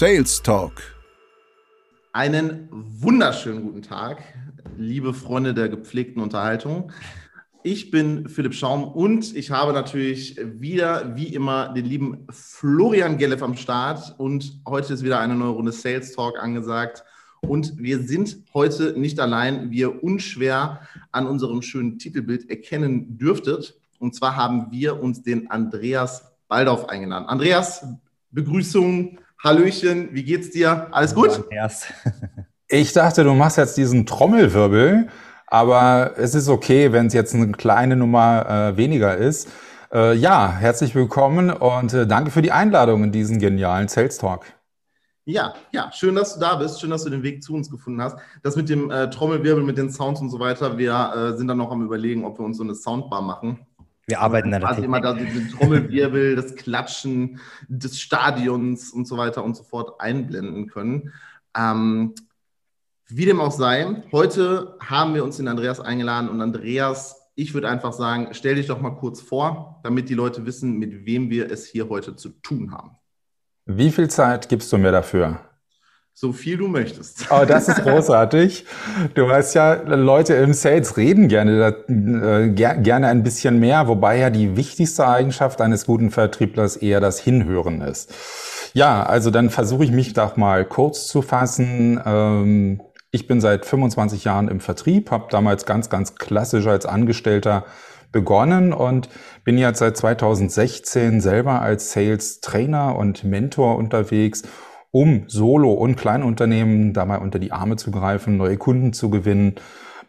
Sales Talk. Einen wunderschönen guten Tag, liebe Freunde der gepflegten Unterhaltung. Ich bin Philipp Schaum und ich habe natürlich wieder, wie immer, den lieben Florian Gelleff am Start. Und heute ist wieder eine neue Runde Sales Talk angesagt. Und wir sind heute nicht allein, wie ihr unschwer an unserem schönen Titelbild erkennen dürftet. Und zwar haben wir uns den Andreas Baldauf eingeladen. Andreas, Begrüßung, Hallöchen, wie geht's dir? Alles gut? Ich dachte, du machst jetzt diesen Trommelwirbel, aber es ist okay, wenn es jetzt eine kleine Nummer äh, weniger ist. Äh, ja, herzlich willkommen und äh, danke für die Einladung in diesen genialen Sales Talk. Ja, ja, schön, dass du da bist. Schön, dass du den Weg zu uns gefunden hast. Das mit dem äh, Trommelwirbel, mit den Sounds und so weiter, wir äh, sind dann noch am Überlegen, ob wir uns so eine Soundbar machen. Wir arbeiten an der Also immer da den Trommelwirbel, das Klatschen des Stadions und so weiter und so fort einblenden können. Ähm, wie dem auch sei, heute haben wir uns den Andreas eingeladen und Andreas, ich würde einfach sagen, stell dich doch mal kurz vor, damit die Leute wissen, mit wem wir es hier heute zu tun haben. Wie viel Zeit gibst du mir dafür? So viel du möchtest. Oh, das ist großartig. Du weißt ja, Leute im Sales reden gerne, äh, gerne ein bisschen mehr, wobei ja die wichtigste Eigenschaft eines guten Vertrieblers eher das Hinhören ist. Ja, also dann versuche ich mich doch mal kurz zu fassen. Ähm, ich bin seit 25 Jahren im Vertrieb, habe damals ganz, ganz klassisch als Angestellter begonnen und bin jetzt seit 2016 selber als Sales Trainer und Mentor unterwegs, um Solo- und Kleinunternehmen dabei unter die Arme zu greifen, neue Kunden zu gewinnen,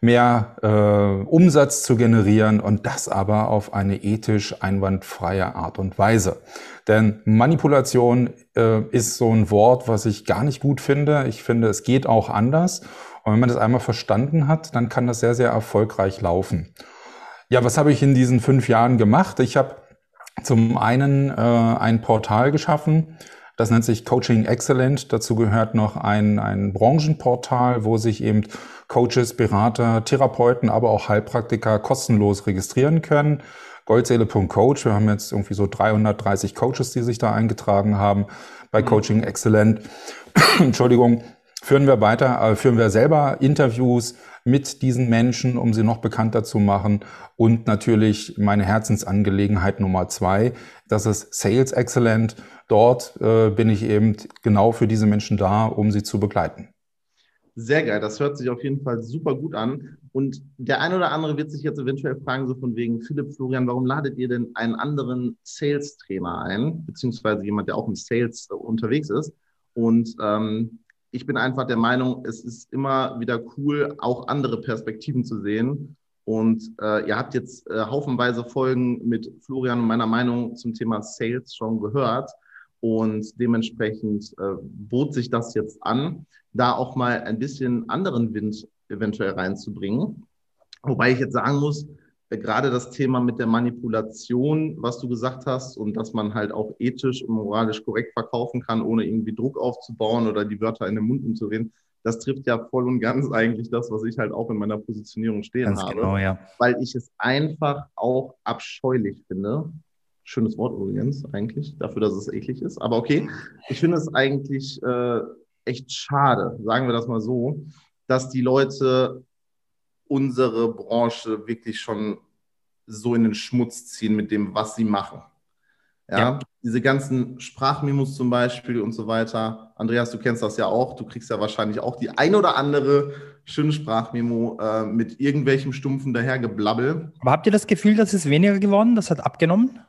mehr äh, Umsatz zu generieren und das aber auf eine ethisch einwandfreie Art und Weise. Denn Manipulation äh, ist so ein Wort, was ich gar nicht gut finde. Ich finde, es geht auch anders. Und wenn man das einmal verstanden hat, dann kann das sehr, sehr erfolgreich laufen. Ja, was habe ich in diesen fünf Jahren gemacht? Ich habe zum einen äh, ein Portal geschaffen, das nennt sich Coaching Excellent. Dazu gehört noch ein, ein Branchenportal, wo sich eben Coaches, Berater, Therapeuten, aber auch Heilpraktiker kostenlos registrieren können. Goldseele.coach. Wir haben jetzt irgendwie so 330 Coaches, die sich da eingetragen haben bei mhm. Coaching Excellent. Entschuldigung. Führen wir weiter, äh, führen wir selber Interviews mit diesen Menschen, um sie noch bekannter zu machen. Und natürlich meine Herzensangelegenheit Nummer zwei, das ist Sales Excellent. Dort äh, bin ich eben genau für diese Menschen da, um sie zu begleiten. Sehr geil, das hört sich auf jeden Fall super gut an. Und der eine oder andere wird sich jetzt eventuell fragen, so von wegen, Philipp, Florian, warum ladet ihr denn einen anderen Sales-Trainer ein, beziehungsweise jemand, der auch im Sales äh, unterwegs ist? Und ähm, ich bin einfach der Meinung, es ist immer wieder cool, auch andere Perspektiven zu sehen. Und äh, ihr habt jetzt äh, haufenweise Folgen mit Florian und meiner Meinung zum Thema Sales schon gehört. Und dementsprechend äh, bot sich das jetzt an, da auch mal ein bisschen anderen Wind eventuell reinzubringen. Wobei ich jetzt sagen muss, gerade das Thema mit der Manipulation, was du gesagt hast, und dass man halt auch ethisch und moralisch korrekt verkaufen kann, ohne irgendwie Druck aufzubauen oder die Wörter in den Mund umzureden, das trifft ja voll und ganz eigentlich das, was ich halt auch in meiner Positionierung stehen ganz habe. Genau, ja. Weil ich es einfach auch abscheulich finde, Schönes Wort übrigens, eigentlich, dafür, dass es eklig ist. Aber okay, ich finde es eigentlich äh, echt schade, sagen wir das mal so, dass die Leute unsere Branche wirklich schon so in den Schmutz ziehen mit dem, was sie machen. Ja, ja. diese ganzen Sprachmemos zum Beispiel und so weiter. Andreas, du kennst das ja auch. Du kriegst ja wahrscheinlich auch die ein oder andere schöne Sprachmemo äh, mit irgendwelchem stumpfen dahergeblabbel. Aber habt ihr das Gefühl, dass es weniger geworden? Das hat abgenommen?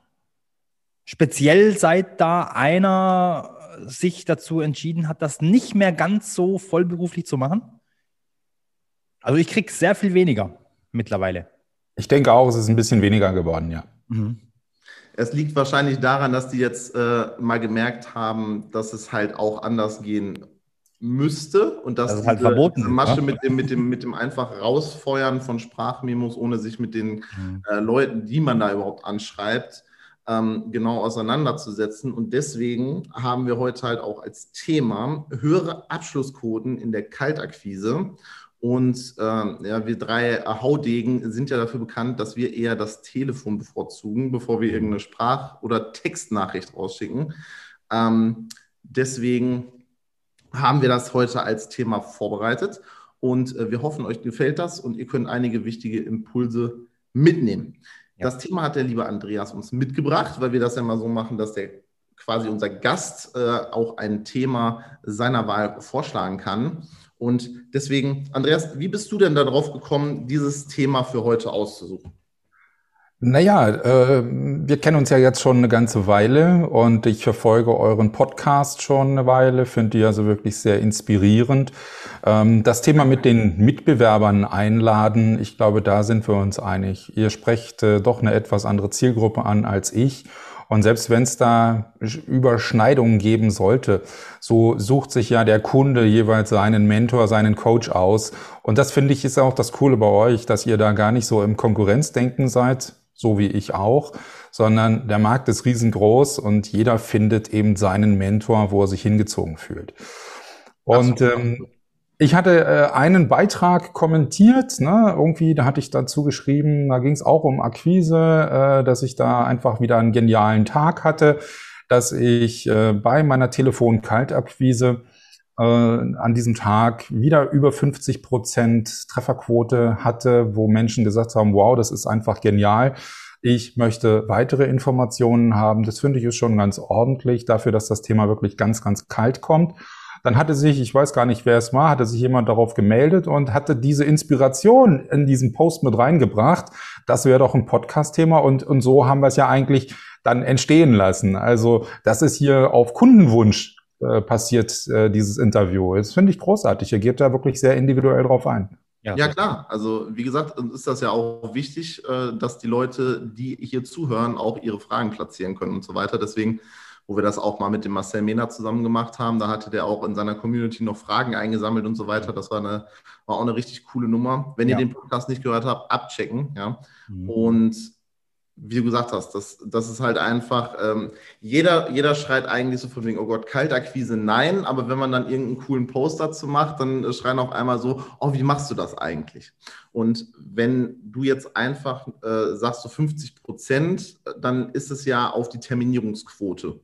Speziell seit da einer sich dazu entschieden hat, das nicht mehr ganz so vollberuflich zu machen? Also ich kriege sehr viel weniger mittlerweile. Ich denke auch, es ist ein bisschen weniger geworden, ja. Mhm. Es liegt wahrscheinlich daran, dass die jetzt äh, mal gemerkt haben, dass es halt auch anders gehen müsste und dass das halt verboten diese Masche ja? mit dem, mit, dem, mit dem einfach rausfeuern von Sprachmemos, ohne sich mit den mhm. äh, Leuten, die man da überhaupt anschreibt, ähm, genau auseinanderzusetzen. Und deswegen haben wir heute halt auch als Thema höhere Abschlussquoten in der Kaltakquise. Und ähm, ja, wir drei Haudegen sind ja dafür bekannt, dass wir eher das Telefon bevorzugen, bevor wir irgendeine Sprach- oder Textnachricht rausschicken. Ähm, deswegen haben wir das heute als Thema vorbereitet. Und äh, wir hoffen, euch gefällt das und ihr könnt einige wichtige Impulse mitnehmen. Ja. Das Thema hat der liebe Andreas uns mitgebracht, weil wir das ja mal so machen, dass der quasi unser Gast äh, auch ein Thema seiner Wahl vorschlagen kann. Und deswegen, Andreas, wie bist du denn darauf gekommen, dieses Thema für heute auszusuchen? Naja, äh, wir kennen uns ja jetzt schon eine ganze Weile und ich verfolge euren Podcast schon eine Weile, finde die also wirklich sehr inspirierend. Ähm, das Thema mit den Mitbewerbern einladen, ich glaube, da sind wir uns einig. Ihr sprecht äh, doch eine etwas andere Zielgruppe an als ich. Und selbst wenn es da Überschneidungen geben sollte, so sucht sich ja der Kunde jeweils seinen Mentor, seinen Coach aus. Und das finde ich ist auch das Coole bei euch, dass ihr da gar nicht so im Konkurrenzdenken seid, so wie ich auch, sondern der Markt ist riesengroß und jeder findet eben seinen Mentor, wo er sich hingezogen fühlt. Und ähm, ich hatte äh, einen Beitrag kommentiert, ne, irgendwie, da hatte ich dazu geschrieben, da ging es auch um Akquise, äh, dass ich da einfach wieder einen genialen Tag hatte, dass ich äh, bei meiner Telefon-Kaltakquise äh, an diesem Tag wieder über 50 Prozent Trefferquote hatte, wo Menschen gesagt haben, wow, das ist einfach genial. Ich möchte weitere Informationen haben. Das finde ich ist schon ganz ordentlich dafür, dass das Thema wirklich ganz, ganz kalt kommt. Dann hatte sich, ich weiß gar nicht, wer es war, hatte sich jemand darauf gemeldet und hatte diese Inspiration in diesen Post mit reingebracht. Das wäre doch ein Podcast-Thema und, und so haben wir es ja eigentlich dann entstehen lassen. Also das ist hier auf Kundenwunsch äh, passiert, äh, dieses Interview. Das finde ich großartig. Er geht da wirklich sehr individuell drauf ein. Ja, ja, klar. Also wie gesagt, ist das ja auch wichtig, äh, dass die Leute, die hier zuhören, auch ihre Fragen platzieren können und so weiter. Deswegen wo wir das auch mal mit dem Marcel Mehner zusammen gemacht haben. Da hatte der auch in seiner Community noch Fragen eingesammelt und so weiter. Das war, eine, war auch eine richtig coole Nummer. Wenn ja. ihr den Podcast nicht gehört habt, abchecken. Ja. Mhm. Und wie du gesagt hast, das, das ist halt einfach, ähm, jeder, jeder schreit eigentlich so von wegen, oh Gott, Kaltakquise, nein, aber wenn man dann irgendeinen coolen Post dazu macht, dann schreien auch einmal so, oh, wie machst du das eigentlich? Und wenn du jetzt einfach äh, sagst, so 50 Prozent, dann ist es ja auf die Terminierungsquote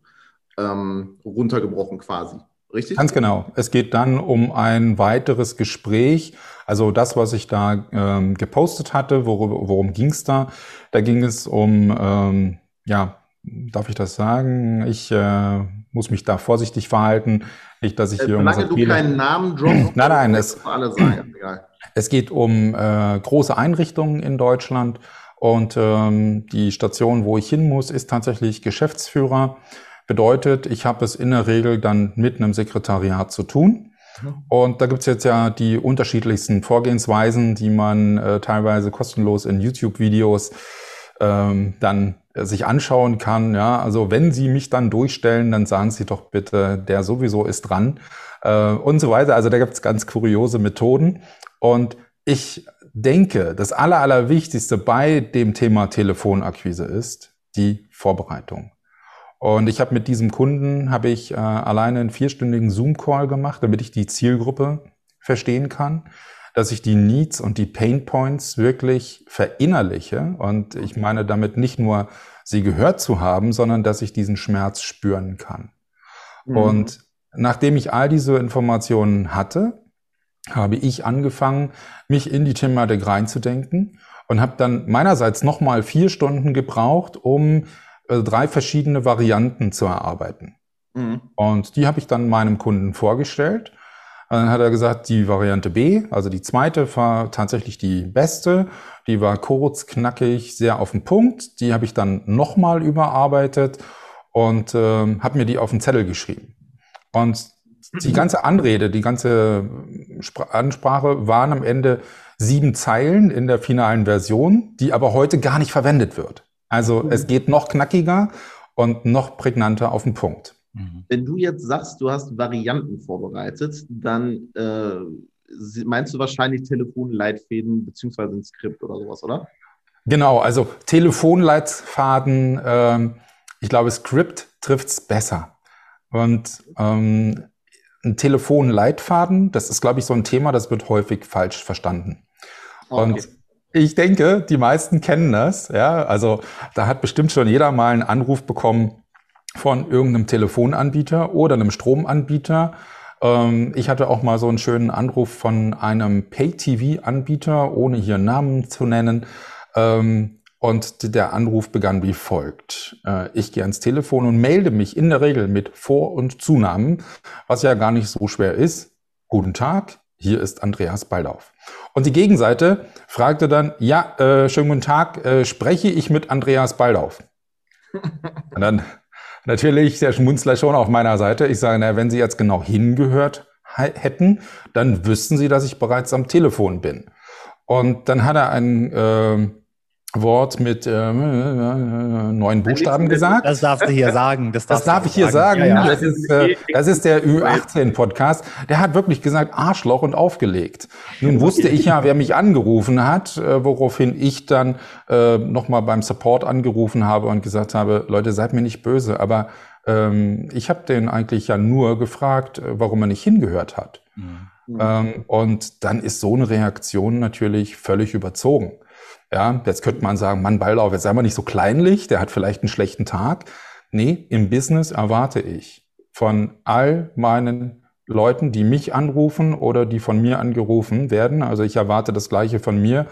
ähm, runtergebrochen quasi. Richtig? Ganz genau. Es geht dann um ein weiteres Gespräch. Also das, was ich da ähm, gepostet hatte, worum, worum ging es da? Da ging es um, ähm, ja, darf ich das sagen? Ich äh, muss mich da vorsichtig verhalten. Nicht, dass ich hier... Solange du Fehler... keinen Namen droppst, nein, nein, es, alle sein. Egal. es geht um äh, große Einrichtungen in Deutschland und ähm, die Station, wo ich hin muss, ist tatsächlich Geschäftsführer. Bedeutet, ich habe es in der Regel dann mit einem Sekretariat zu tun. Und da gibt's jetzt ja die unterschiedlichsten Vorgehensweisen, die man äh, teilweise kostenlos in YouTube-Videos ähm, dann äh, sich anschauen kann. Ja, also wenn Sie mich dann durchstellen, dann sagen Sie doch bitte, der sowieso ist dran äh, und so weiter. Also da gibt's ganz kuriose Methoden. Und ich denke, das Aller, Allerwichtigste bei dem Thema Telefonakquise ist die Vorbereitung. Und ich habe mit diesem Kunden habe ich äh, alleine einen vierstündigen Zoom-Call gemacht, damit ich die Zielgruppe verstehen kann, dass ich die Needs und die Pain Points wirklich verinnerliche. Und ich meine damit nicht nur, sie gehört zu haben, sondern dass ich diesen Schmerz spüren kann. Mhm. Und nachdem ich all diese Informationen hatte, habe ich angefangen, mich in die Thematik reinzudenken und habe dann meinerseits nochmal vier Stunden gebraucht, um äh, drei verschiedene Varianten zu erarbeiten. Mhm. Und die habe ich dann meinem Kunden vorgestellt. Dann hat er gesagt, die Variante B, also die zweite, war tatsächlich die beste. Die war kurz, knackig, sehr auf den Punkt. Die habe ich dann nochmal überarbeitet und äh, habe mir die auf den Zettel geschrieben. Und die ganze Anrede, die ganze Spr Ansprache waren am Ende sieben Zeilen in der finalen Version, die aber heute gar nicht verwendet wird. Also mhm. es geht noch knackiger und noch prägnanter auf den Punkt. Mhm. Wenn du jetzt sagst, du hast Varianten vorbereitet, dann äh, meinst du wahrscheinlich Telefonleitfäden beziehungsweise ein Skript oder sowas, oder? Genau, also Telefonleitfaden, äh, ich glaube, Skript trifft es besser. Und ähm, ein Telefonleitfaden, das ist, glaube ich, so ein Thema, das wird häufig falsch verstanden. Okay. Und ich denke, die meisten kennen das. Ja, also da hat bestimmt schon jeder mal einen Anruf bekommen von irgendeinem Telefonanbieter oder einem Stromanbieter, Ähm, ich hatte auch mal so einen schönen Anruf von einem Pay-TV-Anbieter, ohne hier Namen zu nennen. Ähm, und der Anruf begann wie folgt. Äh, ich gehe ans Telefon und melde mich in der Regel mit Vor- und Zunamen, was ja gar nicht so schwer ist. Guten Tag, hier ist Andreas Baldauf. Und die Gegenseite fragte dann, ja, äh, schönen guten Tag, äh, spreche ich mit Andreas Baldauf? Und dann natürlich der Schmunzler schon auf meiner Seite. Ich sage, na, wenn Sie jetzt genau hingehört hätten, dann wüssten Sie, dass ich bereits am Telefon bin. Und dann hat er einen äh, Wort mit äh, neun Buchstaben gesagt. Das darfst du hier sagen. Das, das darf ich hier sagen. sagen. Ja, ja. Das, ist, äh, das ist der Ü18-Podcast. Der hat wirklich gesagt Arschloch und aufgelegt. Nun wusste ich ja, wer mich angerufen hat, äh, woraufhin ich dann äh, nochmal beim Support angerufen habe und gesagt habe, Leute, seid mir nicht böse, aber ähm, ich habe den eigentlich ja nur gefragt, äh, warum er nicht hingehört hat. Mhm. Ähm, und dann ist so eine Reaktion natürlich völlig überzogen. Ja, jetzt könnte man sagen, Mann, Baldauf, jetzt sei mal nicht so kleinlich, der hat vielleicht einen schlechten Tag. Nee, im Business erwarte ich von all meinen Leuten, die mich anrufen oder die von mir angerufen werden, also ich erwarte das Gleiche von mir,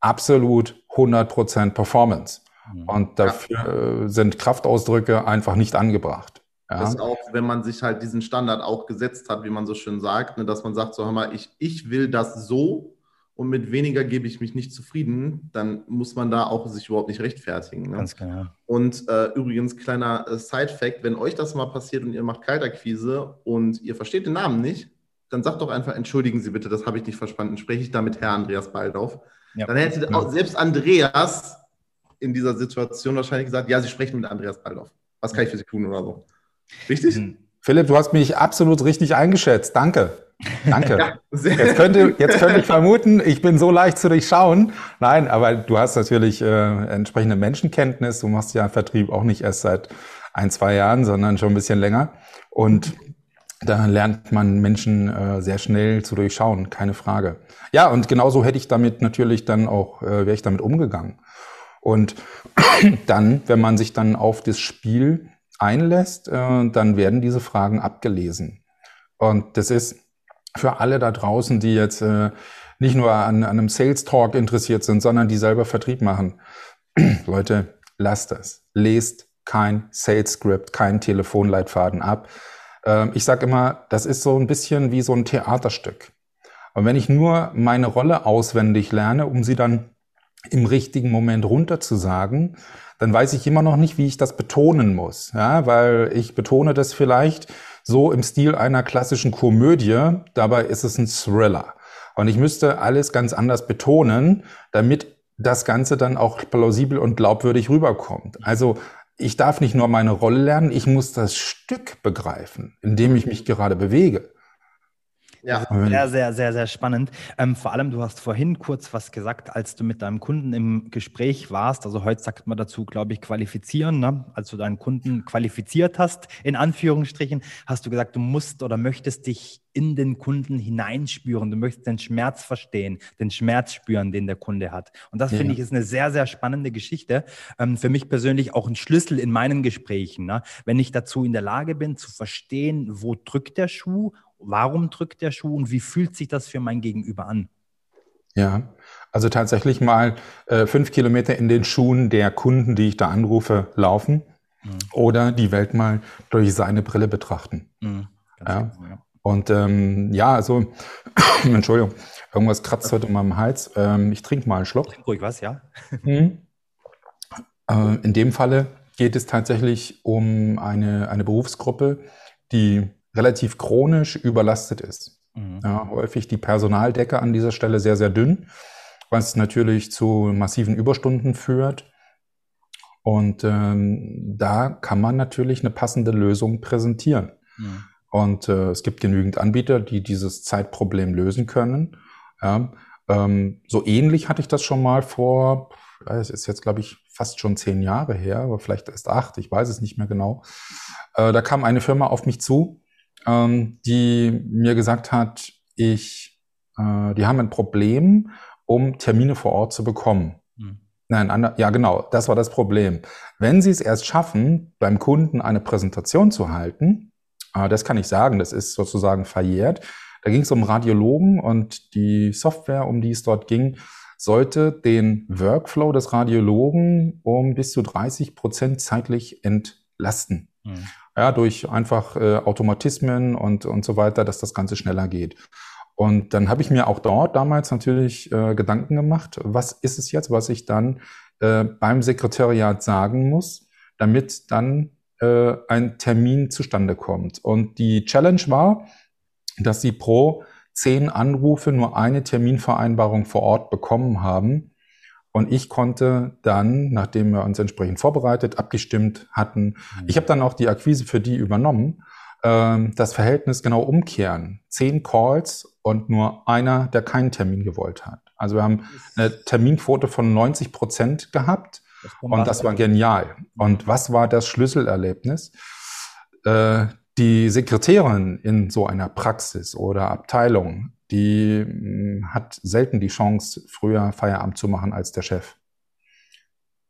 absolut 100% Performance. Mhm. Und dafür ja. Äh, sind Kraftausdrücke einfach nicht angebracht. Ja. Das ist auch, wenn man sich halt diesen Standard auch gesetzt hat, wie man so schön sagt, ne, dass man sagt, so hör mal, ich, ich will das so und mit weniger gebe ich mich nicht zufrieden, dann muss man da auch sich überhaupt nicht rechtfertigen. Ne? Ganz genau. Und äh, übrigens, kleiner äh, Side-Fact: Wenn euch das mal passiert und ihr macht Kaltakquise und ihr versteht den Namen nicht, dann sagt doch einfach, entschuldigen Sie bitte, das habe ich nicht verstanden. Spreche ich da mit Herr Andreas Baldauf? Ja. Dann hätte auch selbst Andreas in dieser Situation wahrscheinlich gesagt, ja, Sie sprechen mit Andreas Baldauf. Was kann ich für Sie tun oder so? Richtig? Hm. Philipp, du hast mich absolut richtig eingeschätzt. Danke. Danke. Ja, jetzt, könnte, jetzt könnte ich vermuten, ich bin so leicht zu durchschauen. Nein, aber du hast natürlich äh, entsprechende Menschenkenntnis. Du machst ja Vertrieb auch nicht erst seit ein, zwei Jahren, sondern schon ein bisschen länger. Und da lernt man Menschen äh, sehr schnell zu durchschauen, keine Frage. Ja, und genauso hätte ich damit natürlich dann auch, äh, wäre ich damit umgegangen. Und dann, wenn man sich dann auf das Spiel einlässt, äh, dann werden diese Fragen abgelesen. Und das ist für alle da draußen, die jetzt äh, nicht nur an, an einem Sales Talk interessiert sind, sondern die selber Vertrieb machen. Leute, lasst das. Lest kein Sales Script, kein Telefonleitfaden ab. Ähm, ich sage immer, das ist so ein bisschen wie so ein Theaterstück. Und wenn ich nur meine Rolle auswendig lerne, um sie dann im richtigen Moment runterzusagen, dann weiß ich immer noch nicht, wie ich das betonen muss. Ja, weil ich betone das vielleicht so im Stil einer klassischen Komödie. Dabei ist es ein Thriller. Und ich müsste alles ganz anders betonen, damit das Ganze dann auch plausibel und glaubwürdig rüberkommt. Also ich darf nicht nur meine Rolle lernen, ich muss das Stück begreifen, in dem ich mich gerade bewege. Ja, sehr, sehr, sehr, sehr spannend. Ähm, vor allem, du hast vorhin kurz was gesagt, als du mit deinem Kunden im Gespräch warst. Also heute sagt man dazu, glaube ich, qualifizieren. Ne? Als du deinen Kunden qualifiziert hast, in Anführungsstrichen, hast du gesagt, du musst oder möchtest dich in den Kunden hineinspüren. Du möchtest den Schmerz verstehen, den Schmerz spüren, den der Kunde hat. Und das ja. finde ich ist eine sehr, sehr spannende Geschichte. Ähm, für mich persönlich auch ein Schlüssel in meinen Gesprächen. Ne? Wenn ich dazu in der Lage bin, zu verstehen, wo drückt der Schuh warum drückt der Schuh und wie fühlt sich das für mein Gegenüber an? Ja, also tatsächlich mal äh, fünf Kilometer in den Schuhen der Kunden, die ich da anrufe, laufen mhm. oder die Welt mal durch seine Brille betrachten. Mhm, ja. Genau, ja. Und ähm, ja, also, Entschuldigung, irgendwas kratzt heute in meinem Hals. Ähm, ich trinke mal einen Schluck. Trink ruhig was, ja. Mhm. Äh, in dem Falle geht es tatsächlich um eine, eine Berufsgruppe, die relativ chronisch überlastet ist. Mhm. Ja, häufig die Personaldecke an dieser Stelle sehr, sehr dünn, was natürlich zu massiven Überstunden führt. Und ähm, da kann man natürlich eine passende Lösung präsentieren. Mhm. Und äh, es gibt genügend Anbieter, die dieses Zeitproblem lösen können. Ja, ähm, so ähnlich hatte ich das schon mal vor, es ist jetzt, glaube ich, fast schon zehn Jahre her, aber vielleicht erst acht, ich weiß es nicht mehr genau. Äh, da kam eine Firma auf mich zu, ähm, die mir gesagt hat, ich, äh, die haben ein Problem, um Termine vor Ort zu bekommen. Mhm. Nein, ander, ja genau, das war das Problem. Wenn Sie es erst schaffen, beim Kunden eine Präsentation zu halten, äh, das kann ich sagen, das ist sozusagen verjährt. Da ging es um Radiologen und die Software, um die es dort ging, sollte den Workflow des Radiologen um bis zu 30 Prozent zeitlich entlasten. Mhm. Ja, durch einfach äh, Automatismen und, und so weiter, dass das Ganze schneller geht. Und dann habe ich mir auch dort damals natürlich äh, Gedanken gemacht, was ist es jetzt, was ich dann äh, beim Sekretariat sagen muss, damit dann äh, ein Termin zustande kommt. Und die Challenge war, dass sie pro zehn Anrufe nur eine Terminvereinbarung vor Ort bekommen haben. Und ich konnte dann, nachdem wir uns entsprechend vorbereitet, abgestimmt hatten, mhm. ich habe dann auch die Akquise für die übernommen, äh, das Verhältnis genau umkehren. Zehn Calls und nur einer, der keinen Termin gewollt hat. Also wir haben eine Terminquote von 90 Prozent gehabt das und das war genial. Und was war das Schlüsselerlebnis? Äh, die Sekretärin in so einer Praxis oder Abteilung, die mh, hat selten die Chance, früher Feierabend zu machen als der Chef.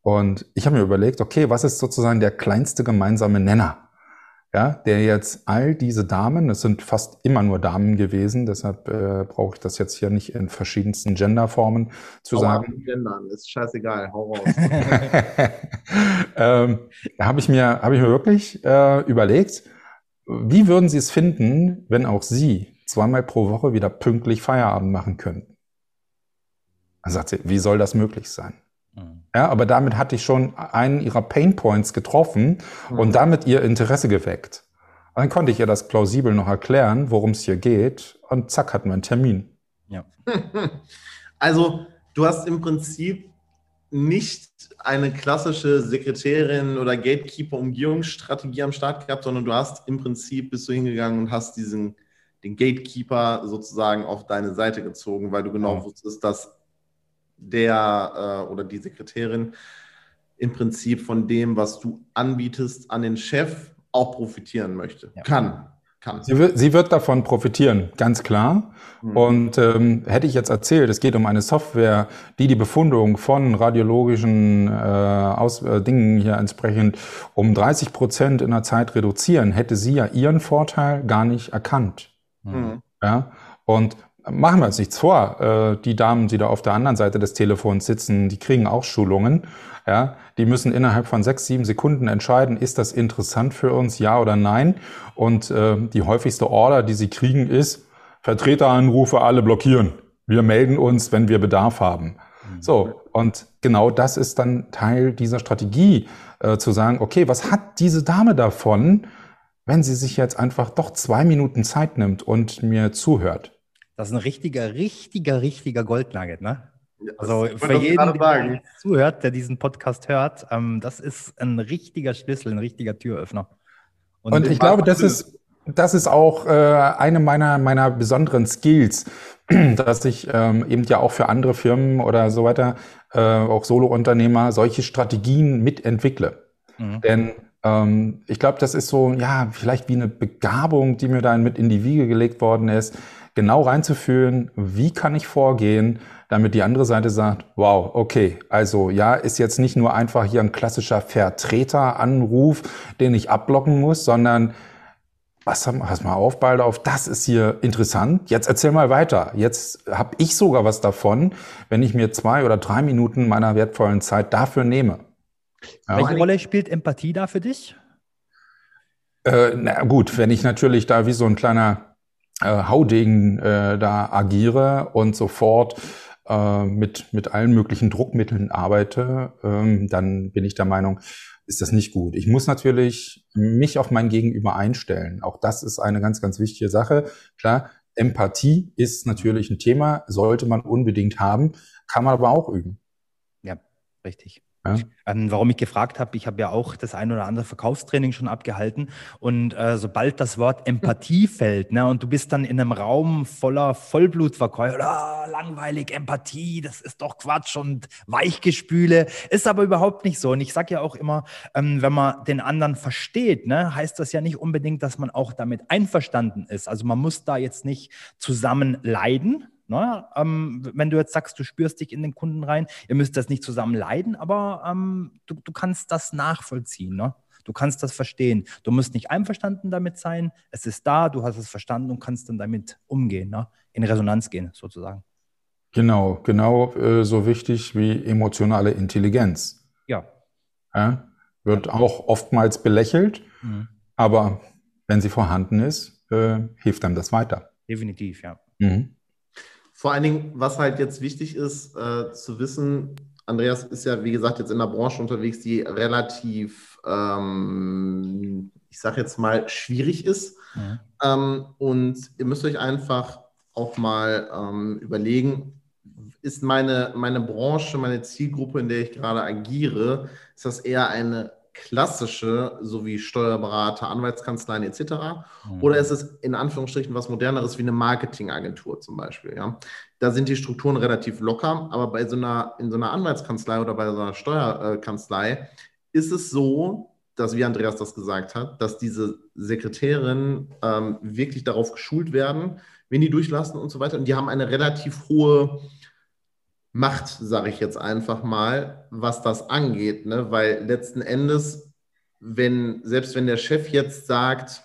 Und ich habe mir überlegt, okay, was ist sozusagen der kleinste gemeinsame Nenner? ja, der jetzt all diese Damen, es sind fast immer nur Damen gewesen, deshalb äh, brauche ich das jetzt hier nicht in verschiedensten Genderformen zu hau sagen. Gendern, ist scheißegal, hau raus. ähm, da habe ich mir, habe ich mir wirklich äh, überlegt, wie würden Sie es finden, wenn auch Sie zweimal pro Woche wieder pünktlich Feierabend machen könnten? Dann sagt sie, wie soll das möglich sein? Mhm. Ja, aber damit hatte ich schon einen ihrer Pain Points getroffen mhm. und damit ihr Interesse geweckt. Und dann konnte ich ihr das plausibel noch erklären, worum es hier geht. Und zack, hatten wir einen Termin. Ja. Also, du hast im Prinzip nicht eine klassische Sekretärin oder Gatekeeper-Umgehungsstrategie am Start gehabt, sondern du hast im Prinzip bist du hingegangen und hast diesen den Gatekeeper sozusagen auf deine Seite gezogen, weil du genau ja. wusstest, dass der äh, oder die Sekretärin im Prinzip von dem, was du anbietest, an den Chef auch profitieren möchte. Ja. Kann. Kann. Sie, wird, sie wird davon profitieren, ganz klar. Mhm. Und ähm, hätte ich jetzt erzählt, es geht um eine Software, die die Befundung von radiologischen äh, Aus, äh, Dingen hier entsprechend um 30 Prozent in der Zeit reduzieren, hätte sie ja ihren Vorteil gar nicht erkannt. Mhm. Ja? Und machen wir uns nichts vor. Äh, die Damen, die da auf der anderen Seite des Telefons sitzen, die kriegen auch Schulungen. Ja, die müssen innerhalb von sechs, sieben Sekunden entscheiden, ist das interessant für uns, ja oder nein. Und äh, die häufigste Order, die sie kriegen, ist Vertreteranrufe alle blockieren. Wir melden uns, wenn wir Bedarf haben. Mhm. So, und genau das ist dann Teil dieser Strategie, äh, zu sagen, okay, was hat diese Dame davon, wenn sie sich jetzt einfach doch zwei Minuten Zeit nimmt und mir zuhört? Das ist ein richtiger, richtiger, richtiger Goldnugget, ne? Ja, also für jeden, der zuhört, der diesen Podcast hört, ähm, das ist ein richtiger Schlüssel, ein richtiger Türöffner. Und, Und ich glaube, das ist, das ist auch äh, eine meiner, meiner besonderen Skills, dass ich ähm, eben ja auch für andere Firmen oder so weiter, äh, auch Solo-Unternehmer, solche Strategien mitentwickle. Mhm. Denn ähm, ich glaube, das ist so, ja, vielleicht wie eine Begabung, die mir dann mit in die Wiege gelegt worden ist genau reinzufühlen, wie kann ich vorgehen, damit die andere Seite sagt, wow, okay, also ja, ist jetzt nicht nur einfach hier ein klassischer Vertreteranruf, den ich abblocken muss, sondern was pass mal auf, auf, das ist hier interessant. Jetzt erzähl mal weiter. Jetzt habe ich sogar was davon, wenn ich mir zwei oder drei Minuten meiner wertvollen Zeit dafür nehme. Ja. Welche Rolle spielt Empathie da für dich? Äh, na gut, wenn ich natürlich da wie so ein kleiner äh, Haudegen äh, da agiere und sofort äh, mit, mit allen möglichen Druckmitteln arbeite, ähm, dann bin ich der Meinung, ist das nicht gut. Ich muss natürlich mich auf mein Gegenüber einstellen. Auch das ist eine ganz, ganz wichtige Sache. Klar, Empathie ist natürlich ein Thema, sollte man unbedingt haben, kann man aber auch üben. Ja, richtig. Ja. Ähm, warum ich gefragt habe, ich habe ja auch das ein oder andere Verkaufstraining schon abgehalten. Und äh, sobald das Wort Empathie fällt ne, und du bist dann in einem Raum voller Vollblutverkäufer, oh, langweilig, Empathie, das ist doch Quatsch und Weichgespüle, ist aber überhaupt nicht so. Und ich sage ja auch immer, ähm, wenn man den anderen versteht, ne, heißt das ja nicht unbedingt, dass man auch damit einverstanden ist, also man muss da jetzt nicht zusammen leiden, Ne? Ähm, wenn du jetzt sagst, du spürst dich in den Kunden rein, ihr müsst das nicht zusammen leiden, aber ähm, du, du kannst das nachvollziehen. Ne? Du kannst das verstehen. Du musst nicht einverstanden damit sein. Es ist da, du hast es verstanden und kannst dann damit umgehen, ne? in Resonanz gehen, sozusagen. Genau, genau äh, so wichtig wie emotionale Intelligenz. Ja. ja wird ja. auch oftmals belächelt, mhm. aber wenn sie vorhanden ist, äh, hilft einem das weiter. Definitiv, ja. Mhm. Vor allen Dingen, was halt jetzt wichtig ist äh, zu wissen, Andreas ist ja, wie gesagt, jetzt in der Branche unterwegs, die relativ, ähm, ich sage jetzt mal, schwierig ist. Mhm. Ähm, und ihr müsst euch einfach auch mal ähm, überlegen, ist meine, meine Branche, meine Zielgruppe, in der ich gerade agiere, ist das eher eine klassische, so wie Steuerberater, Anwaltskanzleien etc. Mhm. Oder ist es in Anführungsstrichen was moderneres wie eine Marketingagentur zum Beispiel? Ja? Da sind die Strukturen relativ locker, aber bei so einer, in so einer Anwaltskanzlei oder bei so einer Steuerkanzlei ist es so, dass, wie Andreas das gesagt hat, dass diese Sekretärinnen ähm, wirklich darauf geschult werden, wenn die durchlassen und so weiter. Und die haben eine relativ hohe Macht, sage ich jetzt einfach mal, was das angeht. Ne? Weil letzten Endes, wenn, selbst wenn der Chef jetzt sagt,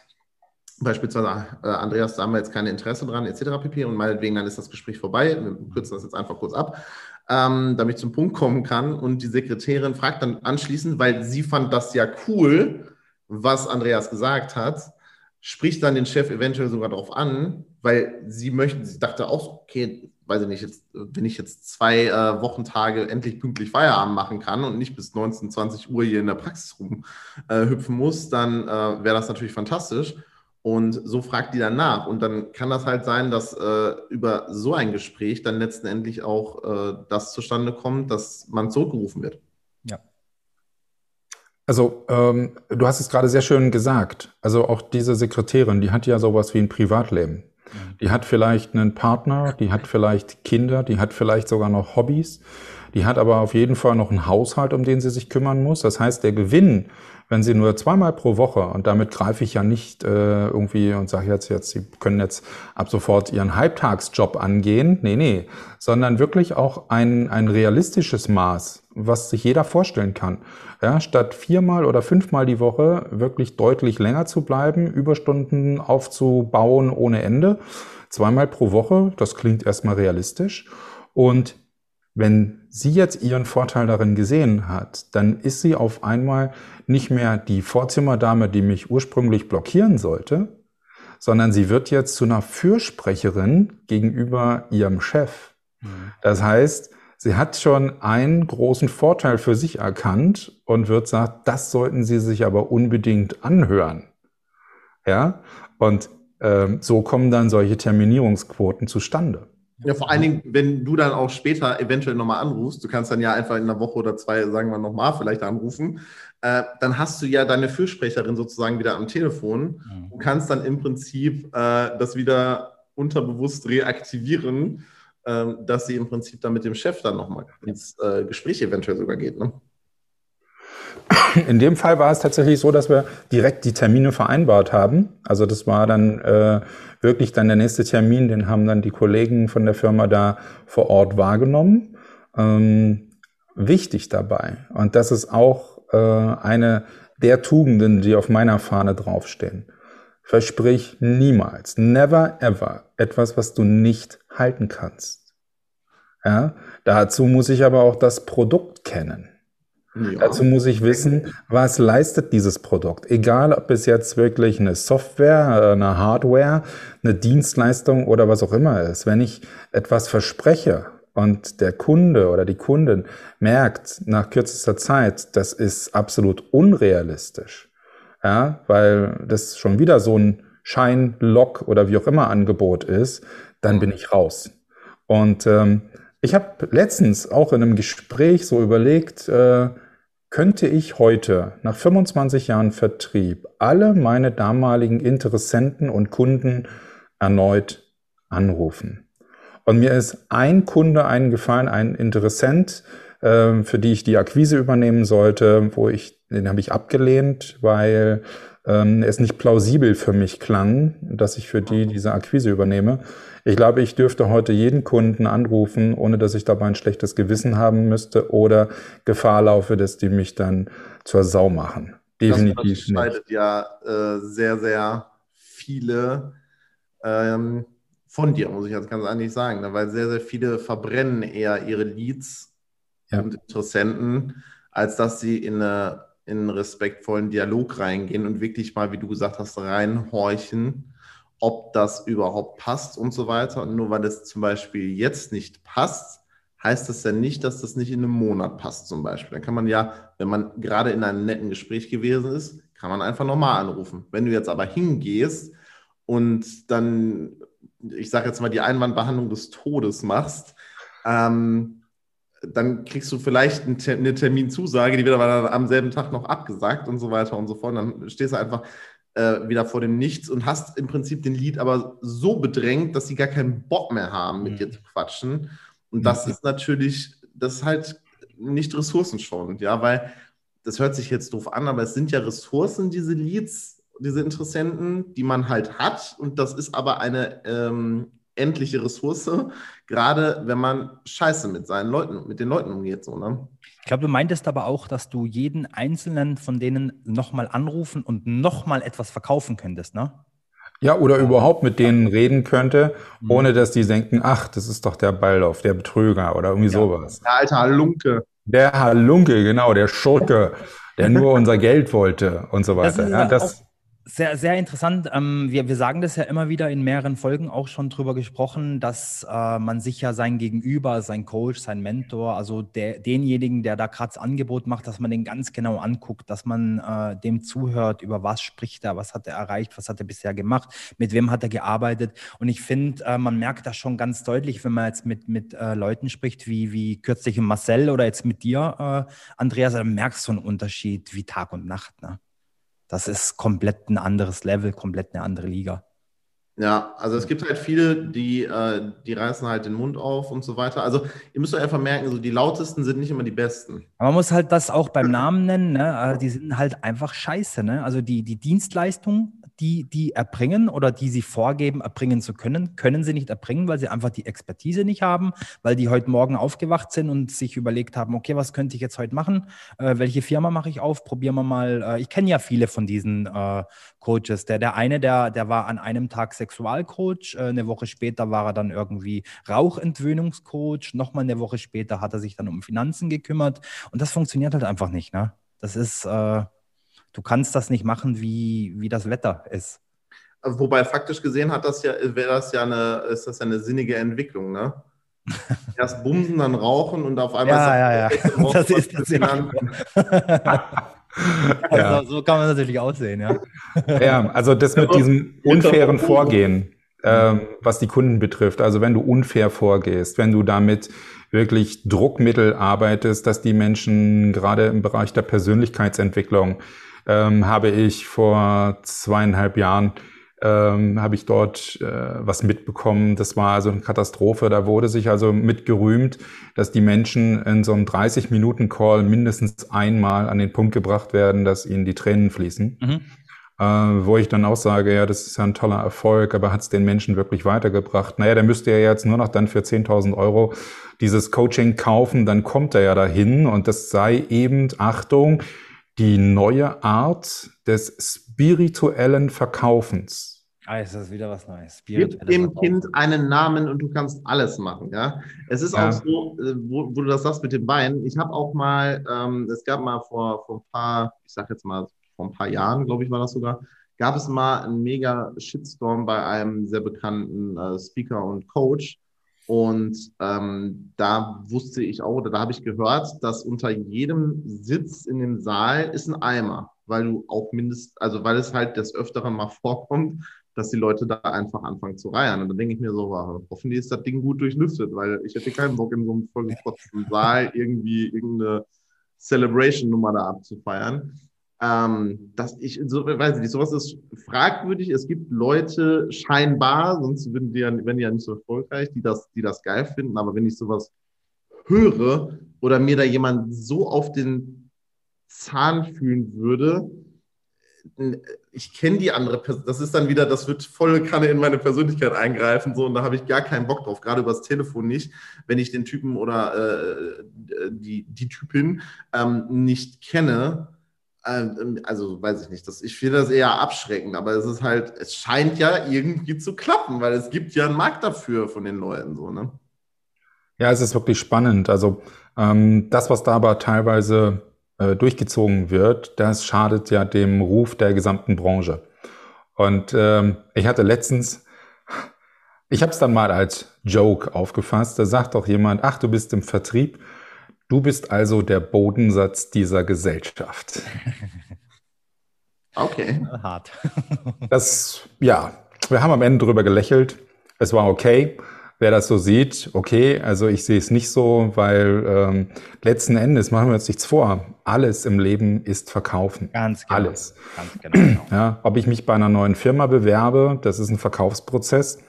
beispielsweise äh, Andreas, da haben wir jetzt kein Interesse dran, etc. pp. Und meinetwegen, dann ist das Gespräch vorbei. Wir kürzen das jetzt einfach kurz ab, ähm, damit ich zum Punkt kommen kann. Und die Sekretärin fragt dann anschließend, weil sie fand das ja cool, was Andreas gesagt hat, spricht dann den Chef eventuell sogar darauf an, weil sie möchten, sie dachte auch, okay, weiß ich nicht, jetzt, wenn ich jetzt zwei äh, Wochentage endlich pünktlich Feierabend machen kann und nicht bis 19, 20 Uhr hier in der Praxis rumhüpfen äh, muss, dann äh, wäre das natürlich fantastisch. Und so fragt die dann nach. Und dann kann das halt sein, dass äh, über so ein Gespräch dann letztendlich auch äh, das zustande kommt, dass man zurückgerufen wird. Ja. Also, ähm, du hast es gerade sehr schön gesagt. Also auch diese Sekretärin, die hat ja sowas wie ein Privatleben. Die hat vielleicht einen Partner, die hat vielleicht Kinder, die hat vielleicht sogar noch Hobbys. Die hat aber auf jeden Fall noch einen Haushalt, um den sie sich kümmern muss. Das heißt, der Gewinn, wenn sie nur zweimal pro Woche, und damit greife ich ja nicht äh, irgendwie und sage jetzt, jetzt, sie können jetzt ab sofort ihren Halbtagsjob angehen. Nee, nee. Sondern wirklich auch ein, ein realistisches Maß, was sich jeder vorstellen kann. Ja, statt viermal oder fünfmal die Woche wirklich deutlich länger zu bleiben, Überstunden aufzubauen ohne Ende. Zweimal pro Woche, das klingt erstmal realistisch. Und wenn sie jetzt ihren Vorteil darin gesehen hat, dann ist sie auf einmal nicht mehr die Vorzimmerdame, die mich ursprünglich blockieren sollte, sondern sie wird jetzt zu einer Fürsprecherin gegenüber ihrem Chef. Mhm. Das heißt, sie hat schon einen großen Vorteil für sich erkannt und wird sagen, das sollten Sie sich aber unbedingt anhören. Ja, und ähm, so kommen dann solche Terminierungsquoten zustande. Ja, vor allen Dingen, wenn du dann auch später eventuell nochmal anrufst, du kannst dann ja einfach in einer Woche oder zwei, sagen wir nochmal, vielleicht anrufen, äh, dann hast du ja deine Fürsprecherin sozusagen wieder am Telefon mhm. und kannst dann im Prinzip äh, das wieder unterbewusst reaktivieren ähm, dass sie im Prinzip dann mit dem Chef dann nochmal ins äh, Gespräch eventuell sogar geht. Ne? In dem Fall war es tatsächlich so, dass wir direkt die Termine vereinbart haben. Also das war dann äh, wirklich dann der nächste Termin, den haben dann die Kollegen von der Firma da vor Ort wahrgenommen. Ähm, wichtig dabei, und das ist auch äh, eine der Tugenden, die auf meiner Fahne draufstehen. Versprich niemals, never ever etwas, was du nicht halten kannst. Ja, dazu muss ich aber auch das Produkt kennen. Ja. Dazu muss ich wissen, was leistet dieses Produkt. Egal, ob es jetzt wirklich eine Software, eine Hardware, eine Dienstleistung oder was auch immer ist. Wenn ich etwas verspreche und der Kunde oder die Kundin merkt nach kürzester Zeit, das ist absolut unrealistisch, ja, weil das schon wieder so ein Schein, Lock oder wie auch immer Angebot ist, dann bin ich raus. Und ähm, ich habe letztens auch in einem Gespräch so überlegt, äh, könnte ich heute nach 25 Jahren Vertrieb alle meine damaligen Interessenten und Kunden erneut anrufen. Und mir ist ein Kunde eingefallen, ein Interessent, äh, für die ich die Akquise übernehmen sollte, wo ich den habe ich abgelehnt, weil ähm, es nicht plausibel für mich klang, dass ich für die diese Akquise übernehme. Ich glaube, ich dürfte heute jeden Kunden anrufen, ohne dass ich dabei ein schlechtes Gewissen haben müsste oder Gefahr laufe, dass die mich dann zur Sau machen. Definitiv. Das unterscheidet ja äh, sehr, sehr viele ähm, von dir, muss ich jetzt ganz ehrlich sagen, ne? weil sehr, sehr viele verbrennen eher ihre Leads ja. und Interessenten, als dass sie in, eine, in einen respektvollen Dialog reingehen und wirklich mal, wie du gesagt hast, reinhorchen, ob das überhaupt passt und so weiter. Und nur weil es zum Beispiel jetzt nicht passt, heißt das ja nicht, dass das nicht in einem Monat passt zum Beispiel. Dann kann man ja, wenn man gerade in einem netten Gespräch gewesen ist, kann man einfach nochmal anrufen. Wenn du jetzt aber hingehst und dann, ich sage jetzt mal, die Einwandbehandlung des Todes machst, ähm, dann kriegst du vielleicht eine Terminzusage, die wird aber am selben Tag noch abgesagt und so weiter und so fort. Und dann stehst du einfach äh, wieder vor dem Nichts und hast im Prinzip den Lied aber so bedrängt, dass sie gar keinen Bock mehr haben, mit mhm. dir zu quatschen. Und das mhm. ist natürlich, das ist halt nicht ressourcenschonend, ja, weil das hört sich jetzt doof an, aber es sind ja Ressourcen, diese Leads, diese Interessenten, die man halt hat. Und das ist aber eine ähm, endliche Ressource, gerade wenn man scheiße mit seinen Leuten, mit den Leuten umgeht. So, ne? Ich glaube, du meintest aber auch, dass du jeden einzelnen von denen nochmal anrufen und nochmal etwas verkaufen könntest, ne? Ja, oder überhaupt mit denen reden könnte, mhm. ohne dass die denken, ach, das ist doch der Baldauf, der Betrüger oder irgendwie ja. sowas. Der alte Halunke. Der Halunke, genau, der Schurke, der nur unser Geld wollte und so weiter. Das ja, das, sehr, sehr interessant. Ähm, wir, wir sagen das ja immer wieder in mehreren Folgen auch schon drüber gesprochen, dass äh, man sich ja sein Gegenüber, sein Coach, sein Mentor, also der, denjenigen, der da gerade das Angebot macht, dass man den ganz genau anguckt, dass man äh, dem zuhört, über was spricht er, was hat er erreicht, was hat er bisher gemacht, mit wem hat er gearbeitet. Und ich finde, äh, man merkt das schon ganz deutlich, wenn man jetzt mit, mit äh, Leuten spricht, wie, wie kürzlich Marcel oder jetzt mit dir, äh, Andreas, dann merkst du einen Unterschied wie Tag und Nacht. Ne? Das ist komplett ein anderes Level, komplett eine andere Liga. Ja, also es gibt halt viele, die, äh, die reißen halt den Mund auf und so weiter. Also ihr müsst euch einfach merken, so die lautesten sind nicht immer die besten. Aber man muss halt das auch beim Namen nennen, ne? Also die sind halt einfach scheiße, ne? Also die, die Dienstleistung die die erbringen oder die sie vorgeben, erbringen zu können, können sie nicht erbringen, weil sie einfach die Expertise nicht haben, weil die heute Morgen aufgewacht sind und sich überlegt haben, okay, was könnte ich jetzt heute machen? Äh, welche Firma mache ich auf? Probieren wir mal. Äh, ich kenne ja viele von diesen äh, Coaches. Der, der eine, der, der war an einem Tag Sexualcoach, äh, eine Woche später war er dann irgendwie Rauchentwöhnungscoach, nochmal eine Woche später hat er sich dann um Finanzen gekümmert und das funktioniert halt einfach nicht. Ne? Das ist äh, du kannst das nicht machen, wie, wie das Wetter ist. Wobei faktisch gesehen hat das ja, wäre das ja eine, ist das ja eine sinnige Entwicklung, ne? Erst bumsen, dann rauchen und auf einmal ja, ist ja, ja. das ist das ja. also, so kann man natürlich aussehen, ja. Ja, also das mit diesem unfairen Vorgehen, ähm, was die Kunden betrifft. Also wenn du unfair vorgehst, wenn du damit wirklich Druckmittel arbeitest, dass die Menschen gerade im Bereich der Persönlichkeitsentwicklung ähm, habe ich vor zweieinhalb Jahren ähm, habe ich dort äh, was mitbekommen. Das war also eine Katastrophe. Da wurde sich also mitgerühmt, dass die Menschen in so einem 30-Minuten-Call mindestens einmal an den Punkt gebracht werden, dass ihnen die Tränen fließen. Mhm. Äh, wo ich dann auch sage, ja, das ist ja ein toller Erfolg, aber hat es den Menschen wirklich weitergebracht? Naja, der müsste ja jetzt nur noch dann für 10.000 Euro dieses Coaching kaufen, dann kommt er ja dahin und das sei eben, Achtung, die neue Art des spirituellen Verkaufens. Ah, ist das wieder was Neues. Gib dem Kind einen Namen und du kannst alles machen. Ja, es ist ja. auch so, äh, wo, wo, du das sagst mit dem Bein. Ich habe auch mal, ähm, es gab mal vor, vor ein paar, ich sag jetzt mal vor ein paar Jahren, glaube ich, war das sogar, gab es mal einen mega Shitstorm bei einem sehr bekannten äh, Speaker und Coach, und ähm, da wusste ich auch, oder da habe ich gehört, dass unter jedem Sitz in dem Saal ist ein Eimer, weil du auch mindestens, also weil es halt des Öfteren mal vorkommt, dass die Leute da einfach anfangen zu reiern. Und dann denke ich mir so, wow, hoffentlich ist das Ding gut durchlüftet, weil ich hätte keinen Bock, in so einem vollgeprotzten Saal irgendwie irgendeine Celebration-Nummer da abzufeiern. Ähm, dass ich, so, weiß ich nicht, sowas ist fragwürdig. Es gibt Leute scheinbar, sonst würden die ja, wären die ja nicht so erfolgreich, die das, die das geil finden. Aber wenn ich sowas höre oder mir da jemand so auf den Zahn fühlen würde, ich kenne die andere Person, das ist dann wieder, das wird volle Kanne in meine Persönlichkeit eingreifen, so, und da habe ich gar keinen Bock drauf, gerade übers Telefon nicht, wenn ich den Typen oder äh, die, die Typin ähm, nicht kenne. Ähm, also weiß ich nicht, das, ich finde das eher abschreckend, aber es ist halt, es scheint ja irgendwie zu klappen, weil es gibt ja einen Markt dafür von den Leuten, so, ne? Ja, es ist wirklich spannend. Also ähm, das, was da aber teilweise äh, durchgezogen wird, das schadet ja dem Ruf der gesamten Branche. Und ähm, ich hatte letztens, ich habe es dann mal als Joke aufgefasst, da sagt doch jemand, ach, du bist im Vertrieb, du bist also der Bodensatz dieser Gesellschaft. Okay. Hart. das, ja, wir haben am Ende drüber gelächelt. Es war okay wer das so sieht, okay, also ich sehe es nicht so, weil ähm, letzten Endes machen wir uns nichts vor. Alles im Leben ist Verkaufen. Ganz genau. Alles. Ganz genau. Ja, ob ich mich bei einer neuen Firma bewerbe, das ist ein Verkaufsprozess.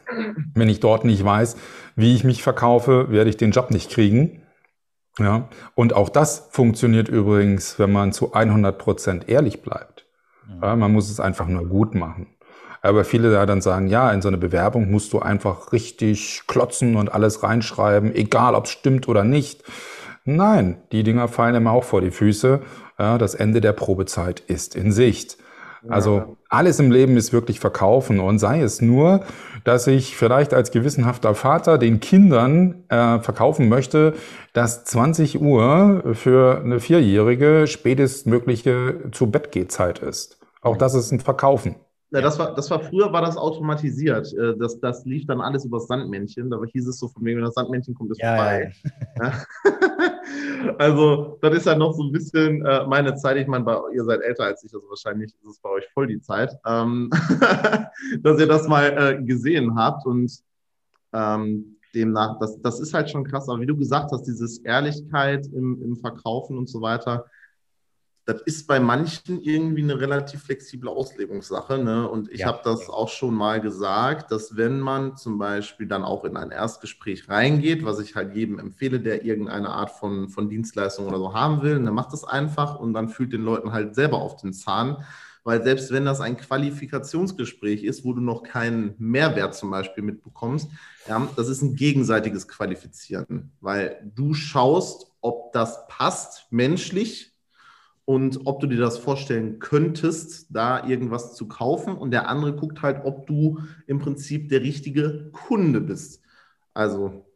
Wenn ich dort nicht weiß, wie ich mich verkaufe, werde ich den Job nicht kriegen. Ja, und auch das funktioniert übrigens, wenn man zu 100 Prozent ehrlich bleibt. Ja, man muss es einfach nur gut machen. Aber viele da dann sagen, ja, in so eine Bewerbung musst du einfach richtig klotzen und alles reinschreiben, egal ob es stimmt oder nicht. Nein, die Dinger fallen immer auch vor die Füße. Ja, das Ende der Probezeit ist in Sicht. Also alles im Leben ist wirklich verkaufen und sei es nur, dass ich vielleicht als gewissenhafter Vater den Kindern äh, verkaufen möchte, dass 20 Uhr für eine Vierjährige spätestmögliche zu Bett ist. Auch das ist ein Verkaufen. Ja, das war, das war früher war das automatisiert. Äh, das, das lief dann alles über das Sandmännchen. Da hieß es so von wegen, wenn das Sandmännchen kommt, ist ja, vorbei. Ja. also, das ist ja noch so ein bisschen äh, meine Zeit. Ich meine, ihr seid älter als ich, also wahrscheinlich ist es bei euch voll die Zeit, ähm, dass ihr das mal äh, gesehen habt. Und ähm, demnach, das, das ist halt schon krass. Aber wie du gesagt hast, dieses Ehrlichkeit im, im Verkaufen und so weiter, das ist bei manchen irgendwie eine relativ flexible Auslegungssache. Ne? Und ich ja, habe das auch schon mal gesagt, dass wenn man zum Beispiel dann auch in ein Erstgespräch reingeht, was ich halt jedem empfehle, der irgendeine Art von, von Dienstleistung oder so haben will, dann macht das einfach und dann fühlt den Leuten halt selber auf den Zahn. Weil selbst wenn das ein Qualifikationsgespräch ist, wo du noch keinen Mehrwert zum Beispiel mitbekommst, ja, das ist ein gegenseitiges Qualifizieren, weil du schaust, ob das passt menschlich und ob du dir das vorstellen könntest, da irgendwas zu kaufen. Und der andere guckt halt, ob du im Prinzip der richtige Kunde bist. Also,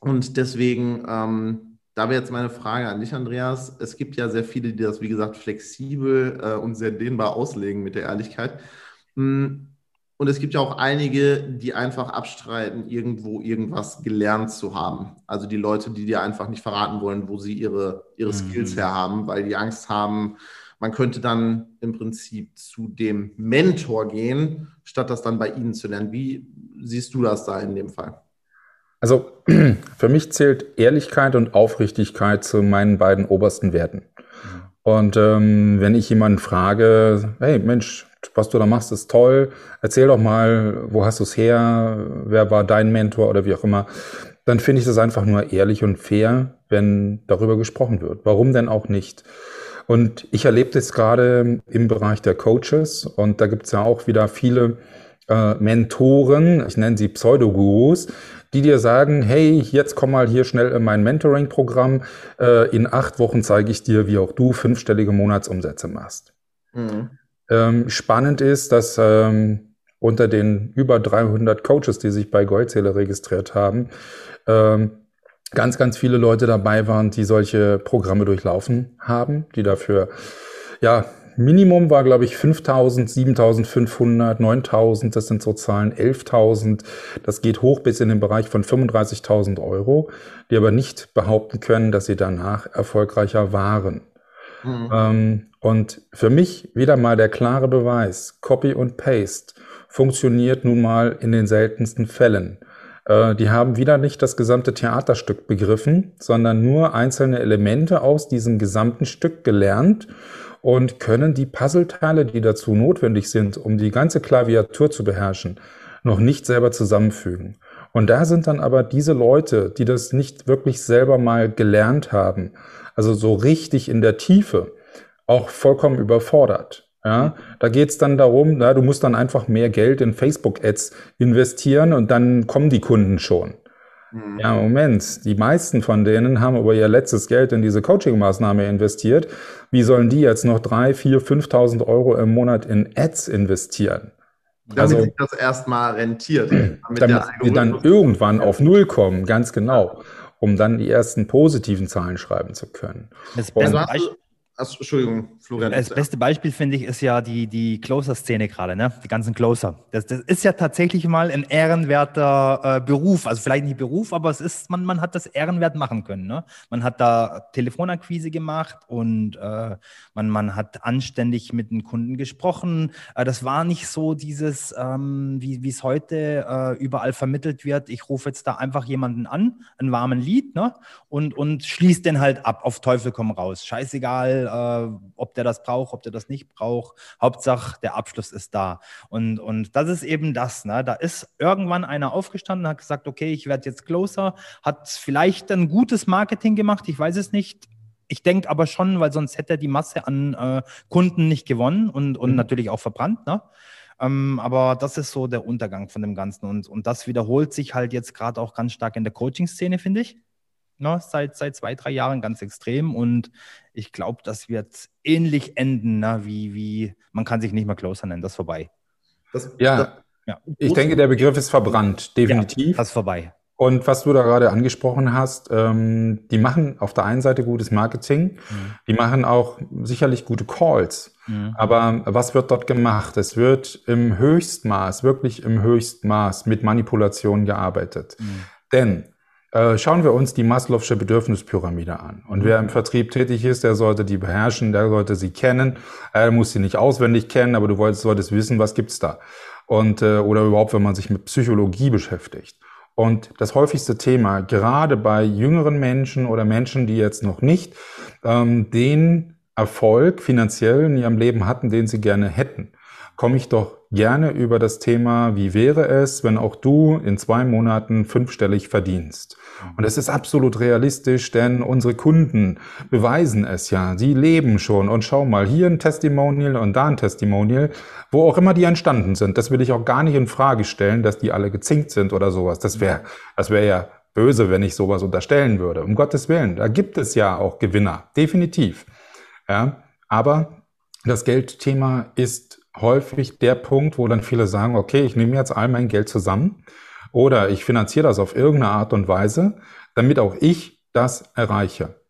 und deswegen, ähm, da wäre jetzt meine Frage an dich, Andreas. Es gibt ja sehr viele, die das, wie gesagt, flexibel äh, und sehr dehnbar auslegen mit der Ehrlichkeit. Hm, und es gibt ja auch einige, die einfach abstreiten, irgendwo irgendwas gelernt zu haben. Also die Leute, die dir einfach nicht verraten wollen, wo sie ihre, ihre Skills mhm. her haben, weil die Angst haben, man könnte dann im Prinzip zu dem Mentor gehen, statt das dann bei ihnen zu lernen. Wie siehst du das da in dem Fall? Also für mich zählt Ehrlichkeit und Aufrichtigkeit zu meinen beiden obersten Werten. Und ähm, wenn ich jemanden frage, hey Mensch, was du da machst, ist toll. Erzähl doch mal, wo hast du es her? Wer war dein Mentor oder wie auch immer? Dann finde ich das einfach nur ehrlich und fair, wenn darüber gesprochen wird. Warum denn auch nicht? Und ich erlebe das gerade im Bereich der Coaches und da gibt es ja auch wieder viele äh, Mentoren, ich nenne sie Pseudogurus, die dir sagen, hey, jetzt komm mal hier schnell in mein Mentoring-Programm. Äh, in acht Wochen zeige ich dir, wie auch du fünfstellige Monatsumsätze machst. Mhm. Ähm, spannend ist, dass ähm, unter den über 300 Coaches, die sich bei Goldzähler registriert haben, ähm, ganz, ganz viele Leute dabei waren, die solche Programme durchlaufen haben, die dafür, ja, Minimum war, glaube ich, 5000, 7500, 9000, das sind so Zahlen, 11.000. Das geht hoch bis in den Bereich von 35.000 Euro, die aber nicht behaupten können, dass sie danach erfolgreicher waren. Mhm. Ähm, und für mich wieder mal der klare Beweis, Copy und Paste funktioniert nun mal in den seltensten Fällen. Äh, die haben wieder nicht das gesamte Theaterstück begriffen, sondern nur einzelne Elemente aus diesem gesamten Stück gelernt und können die Puzzleteile, die dazu notwendig sind, um die ganze Klaviatur zu beherrschen, noch nicht selber zusammenfügen. Und da sind dann aber diese Leute, die das nicht wirklich selber mal gelernt haben, also so richtig in der Tiefe, auch vollkommen überfordert. Ja, da geht's dann darum, na, du musst dann einfach mehr Geld in Facebook-Ads investieren und dann kommen die Kunden schon. Mhm. Ja, Moment, die meisten von denen haben aber ihr letztes Geld in diese Coaching-Maßnahme investiert. Wie sollen die jetzt noch drei, vier, 5.000 Euro im Monat in Ads investieren? Damit also, sich das erstmal rentiert. Damit, damit wir dann irgendwann auf Null kommen, ganz genau, um dann die ersten positiven Zahlen schreiben zu können. Das beste, Beispiel, Achso, Entschuldigung, Florian. Das beste Beispiel, finde ich, ist ja die, die Closer-Szene gerade, ne? Die ganzen Closer. Das, das ist ja tatsächlich mal ein ehrenwerter äh, Beruf. Also vielleicht nicht Beruf, aber es ist, man, man hat das ehrenwert machen können. Ne? Man hat da Telefonakquise gemacht und äh, man, man hat anständig mit den Kunden gesprochen. Äh, das war nicht so dieses, ähm, wie es heute äh, überall vermittelt wird. Ich rufe jetzt da einfach jemanden an, einen warmen Lied, ne? Und, und schließe den halt ab, auf Teufel komm raus. Scheißegal äh, ob der das braucht, ob der das nicht braucht. Hauptsache, der Abschluss ist da. Und, und das ist eben das. Ne? Da ist irgendwann einer aufgestanden, hat gesagt, okay, ich werde jetzt closer, hat vielleicht ein gutes Marketing gemacht, ich weiß es nicht. Ich denke aber schon, weil sonst hätte er die Masse an äh, Kunden nicht gewonnen und, und mhm. natürlich auch verbrannt. Ne? Ähm, aber das ist so der Untergang von dem Ganzen. Und, und das wiederholt sich halt jetzt gerade auch ganz stark in der Coaching-Szene, finde ich ne, seit, seit zwei, drei Jahren ganz extrem. Und ich glaube, das wird ähnlich enden, ne, wie, wie man kann sich nicht mehr Closer nennen, das ist vorbei. Das, ja, das, ja, ich denke, der Begriff ist verbrannt, definitiv. Ja, das ist vorbei. Und was du da gerade angesprochen hast, ähm, die machen auf der einen Seite gutes Marketing, mhm. die machen auch sicherlich gute Calls. Mhm. Aber was wird dort gemacht? Es wird im Höchstmaß, wirklich im Höchstmaß mit Manipulation gearbeitet. Mhm. Denn äh, schauen wir uns die Maslow'sche Bedürfnispyramide an. Und wer im Vertrieb tätig ist, der sollte die beherrschen, der sollte sie kennen. Er muss sie nicht auswendig kennen, aber du solltest wissen, was gibt's da. Und, äh, oder überhaupt, wenn man sich mit Psychologie beschäftigt. Und das häufigste Thema, gerade bei jüngeren Menschen oder Menschen, die jetzt noch nicht ähm, den Erfolg finanziell in ihrem Leben hatten, den sie gerne hätten, komme ich doch gerne über das Thema, wie wäre es, wenn auch du in zwei Monaten fünfstellig verdienst. Und es ist absolut realistisch, denn unsere Kunden beweisen es ja. Sie leben schon. Und schau mal, hier ein Testimonial und da ein Testimonial, wo auch immer die entstanden sind. Das will ich auch gar nicht in Frage stellen, dass die alle gezinkt sind oder sowas. Das wäre, das wäre ja böse, wenn ich sowas unterstellen würde. Um Gottes Willen. Da gibt es ja auch Gewinner. Definitiv. Ja. Aber das Geldthema ist häufig der Punkt, wo dann viele sagen, okay, ich nehme jetzt all mein Geld zusammen oder ich finanziere das auf irgendeine Art und Weise, damit auch ich das erreiche.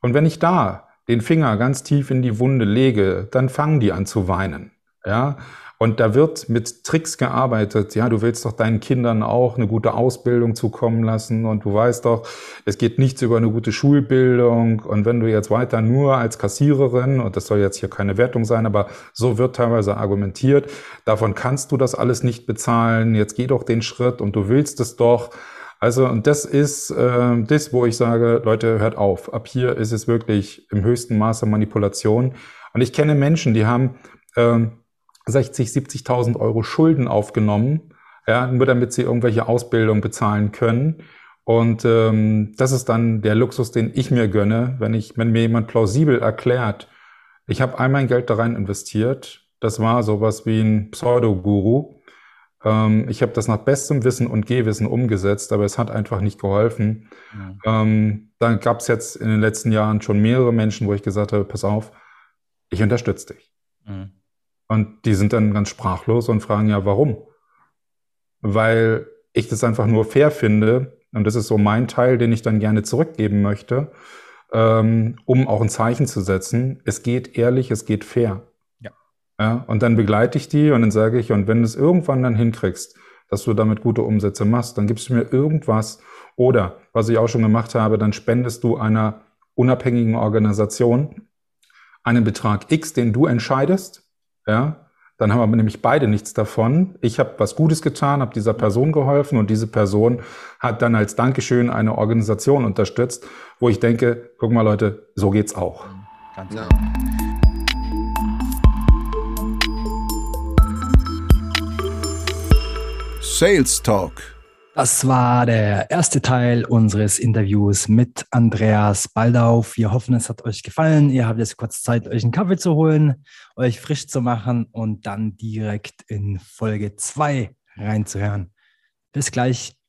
Und wenn ich da den Finger ganz tief in die Wunde lege, dann fangen die an zu weinen. Ja, und da wird mit Tricks gearbeitet. Ja, du willst doch deinen Kindern auch eine gute Ausbildung zukommen lassen und du weißt doch, es geht nichts über eine gute Schulbildung. Und wenn du jetzt weiter nur als Kassiererin, und das soll jetzt hier keine Wertung sein, aber so wird teilweise argumentiert, davon kannst du das alles nicht bezahlen. Jetzt geh doch den Schritt und du willst es doch. Also, und das ist äh, das, wo ich sage, Leute, hört auf. Ab hier ist es wirklich im höchsten Maße Manipulation. Und ich kenne Menschen, die haben äh, 60, 70.000 Euro Schulden aufgenommen, ja, nur damit sie irgendwelche Ausbildung bezahlen können. Und ähm, das ist dann der Luxus, den ich mir gönne, wenn ich, wenn mir jemand plausibel erklärt, ich habe all mein Geld da rein investiert. Das war sowas wie ein Pseudo-Guru. Ähm, ich habe das nach bestem Wissen und Gehwissen umgesetzt, aber es hat einfach nicht geholfen. Ja. Ähm, dann gab es jetzt in den letzten Jahren schon mehrere Menschen, wo ich gesagt habe, pass auf, ich unterstütze dich. Mhm. Und die sind dann ganz sprachlos und fragen ja, warum? Weil ich das einfach nur fair finde, und das ist so mein Teil, den ich dann gerne zurückgeben möchte, ähm, um auch ein Zeichen zu setzen. Es geht ehrlich, es geht fair. Ja. ja. Und dann begleite ich die und dann sage ich, und wenn du es irgendwann dann hinkriegst, dass du damit gute Umsätze machst, dann gibst du mir irgendwas. Oder, was ich auch schon gemacht habe, dann spendest du einer unabhängigen Organisation einen Betrag X, den du entscheidest, ja, dann haben wir nämlich beide nichts davon. Ich habe was Gutes getan, habe dieser Person geholfen und diese Person hat dann als Dankeschön eine Organisation unterstützt, wo ich denke, guck mal Leute, so geht's auch. Ganz. Genau. Sales Talk Das war der erste Teil unseres Interviews mit Andreas Baldauf. Wir hoffen, es hat euch gefallen. Ihr habt jetzt kurz Zeit, euch einen Kaffee zu holen, euch frisch zu machen und dann direkt in Folge 2 reinzuhören. Bis gleich.